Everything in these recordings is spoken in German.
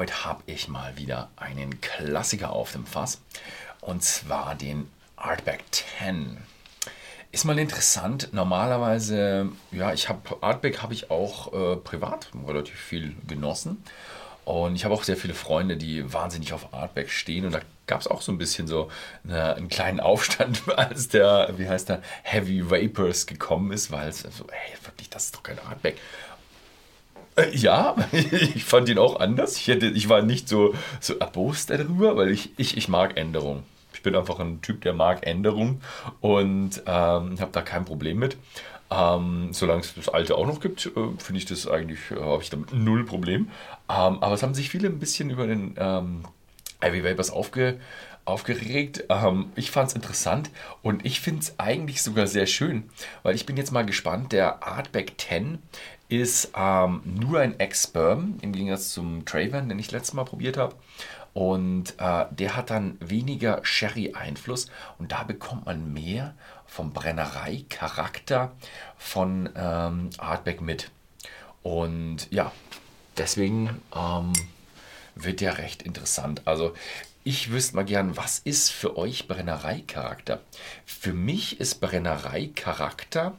heute habe ich mal wieder einen Klassiker auf dem Fass. Und zwar den Artback 10. Ist mal interessant. Normalerweise, ja, ich habe Artback habe ich auch äh, privat relativ viel genossen. Und ich habe auch sehr viele Freunde, die wahnsinnig auf Artback stehen. Und da gab es auch so ein bisschen so eine, einen kleinen Aufstand, als der, wie heißt der, Heavy Vapors gekommen ist, weil es so, hey, wirklich, das ist doch kein Artback. Äh, ja, ich fand ihn auch anders. Ich, hätte, ich war nicht so, so erbost darüber, weil ich, ich, ich mag Änderungen. Ich bin einfach ein Typ, der mag Änderungen und ähm, habe da kein Problem mit. Ähm, solange es das alte auch noch gibt, äh, finde ich das eigentlich, äh, habe ich damit null Problem. Ähm, aber es haben sich viele ein bisschen über den ähm, Ivy Vapors aufge, aufgeregt. Ähm, ich fand es interessant und ich finde es eigentlich sogar sehr schön, weil ich bin jetzt mal gespannt. Der Artback 10 ist ähm, nur ein Ex-Sperm im Gegensatz zum Traven, den ich letztes Mal probiert habe. Und äh, der hat dann weniger Sherry-Einfluss und da bekommt man mehr vom Brennerei-Charakter von ähm, Artback mit. Und ja, deswegen ähm, wird der recht interessant. Also ich wüsste mal gern, was ist für euch Brennerei-Charakter? Für mich ist Brennerei-Charakter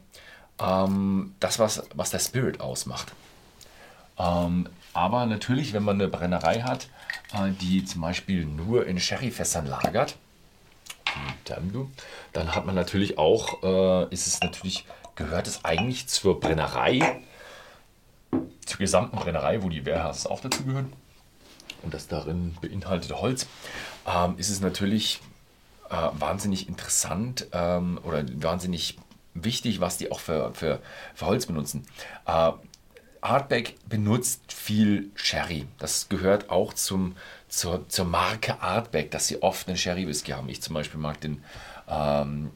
ähm, das, was, was der Spirit ausmacht. Ähm, aber natürlich, wenn man eine Brennerei hat, äh, die zum Beispiel nur in Sherryfässern lagert, dann, dann hat man natürlich auch, äh, ist es natürlich, gehört es eigentlich zur Brennerei, zur gesamten Brennerei, wo die Warehouses auch dazu gehören und das darin beinhaltete Holz, ähm, ist es natürlich äh, wahnsinnig interessant ähm, oder wahnsinnig wichtig, was die auch für, für, für Holz benutzen. Äh, Artback benutzt viel Sherry. Das gehört auch zum, zur, zur Marke Artback, dass sie oft einen Sherry-Whisky haben. Ich zum Beispiel mag den, ähm,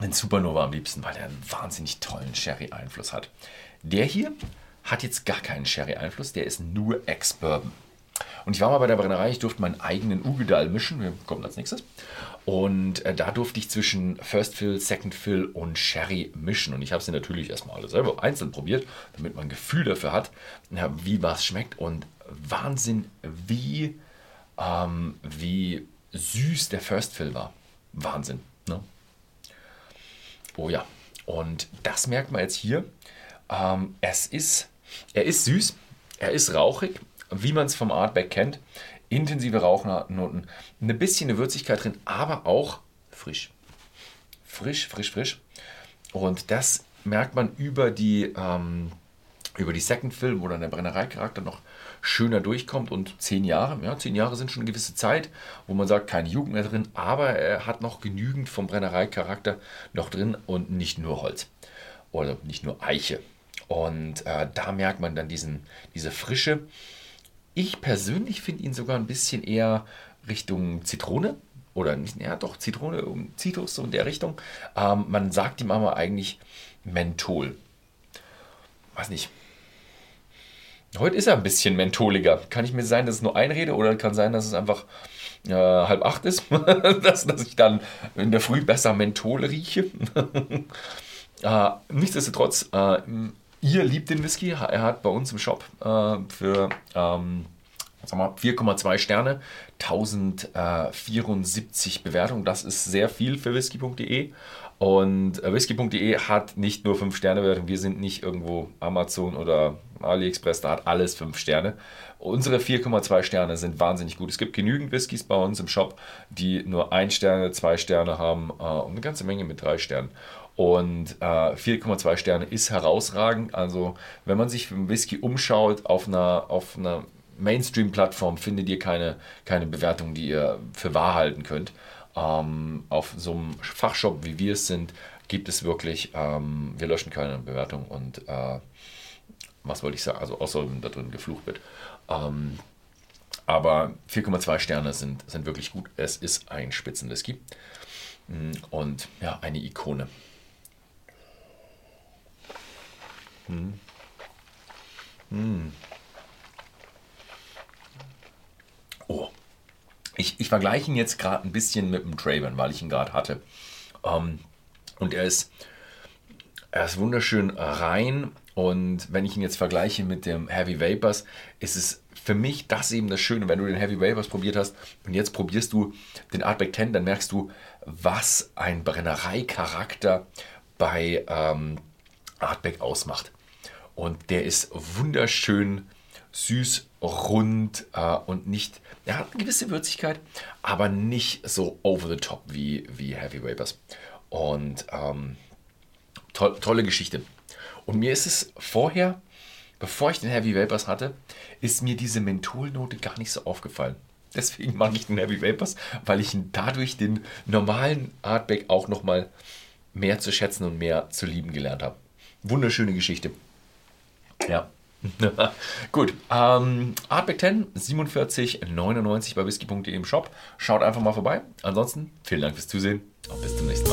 den Supernova am liebsten, weil er einen wahnsinnig tollen Sherry-Einfluss hat. Der hier hat jetzt gar keinen Sherry-Einfluss, der ist nur Ex-Bourbon. Und ich war mal bei der Brennerei, ich durfte meinen eigenen Ugedal mischen, wir kommen als nächstes. Und äh, da durfte ich zwischen First Fill, Second Fill und Sherry mischen. Und ich habe sie natürlich erstmal alle selber einzeln probiert, damit man ein Gefühl dafür hat, ja, wie was schmeckt. Und Wahnsinn, wie, ähm, wie süß der First Fill war. Wahnsinn. Ne? Oh ja, und das merkt man jetzt hier. Ähm, es ist, er ist süß, er ist rauchig, wie man es vom Artback kennt. Intensive Rauchnoten, ein bisschen Würzigkeit drin, aber auch frisch. Frisch, frisch, frisch. Und das merkt man über die, ähm, über die Second Film, wo dann der Brennereicharakter noch schöner durchkommt und zehn Jahre, ja, zehn Jahre sind schon eine gewisse Zeit, wo man sagt, keine Jugend mehr drin, aber er hat noch genügend vom Brennereicharakter noch drin und nicht nur Holz oder nicht nur Eiche. Und äh, da merkt man dann diesen, diese Frische. Ich persönlich finde ihn sogar ein bisschen eher Richtung Zitrone. Oder nicht, ja doch, Zitrone, Zitrus, so in der Richtung. Ähm, man sagt ihm aber eigentlich Menthol. Weiß nicht. Heute ist er ein bisschen mentholiger. Kann ich mir sein, dass es nur einrede oder kann sein, dass es einfach äh, halb acht ist, dass, dass ich dann in der Früh besser Menthol rieche. äh, nichtsdestotrotz, äh, Ihr liebt den Whisky. Er hat bei uns im Shop äh, für ähm, 4,2 Sterne, 1074 Bewertungen. Das ist sehr viel für whisky.de. Und äh, whisky.de hat nicht nur 5 Sterne Bewertung. Wir sind nicht irgendwo Amazon oder AliExpress, da hat alles 5 Sterne. Unsere 4,2 Sterne sind wahnsinnig gut. Es gibt genügend Whiskys bei uns im Shop, die nur 1 Sterne, 2 Sterne haben äh, und eine ganze Menge mit 3 Sternen. Und äh, 4,2 Sterne ist herausragend. Also, wenn man sich für einen Whisky umschaut auf einer, auf einer Mainstream-Plattform, findet ihr keine, keine Bewertung, die ihr für wahr halten könnt. Ähm, auf so einem Fachshop, wie wir es sind, gibt es wirklich, ähm, wir löschen keine Bewertung und äh, was wollte ich sagen, also außer wenn da drin geflucht wird. Ähm, aber 4,2 Sterne sind, sind wirklich gut. Es ist ein Spitzenwhisky mm, und ja, eine Ikone. Hm. Hm. Ich, ich vergleiche ihn jetzt gerade ein bisschen mit dem Traven, weil ich ihn gerade hatte. Ähm, und er ist, er ist wunderschön rein. Und wenn ich ihn jetzt vergleiche mit dem Heavy Vapors, ist es für mich das eben das Schöne, wenn du den Heavy Vapors probiert hast und jetzt probierst du den Artback 10, dann merkst du, was ein Brennereicharakter bei ähm, Artback ausmacht. Und der ist wunderschön süß, rund äh, und nicht, er hat eine gewisse Würzigkeit, aber nicht so over the top wie, wie Heavy Vapors. Und ähm, to tolle Geschichte. Und mir ist es vorher, bevor ich den Heavy Vapors hatte, ist mir diese Mentholnote gar nicht so aufgefallen. Deswegen mag ich den Heavy Vapors, weil ich dadurch den normalen Artback auch nochmal mehr zu schätzen und mehr zu lieben gelernt habe. Wunderschöne Geschichte. Ja. Gut, ähm, Artback 10, 47,99 bei whisky.de im Shop. Schaut einfach mal vorbei. Ansonsten, vielen Dank fürs Zusehen und bis zum nächsten Mal.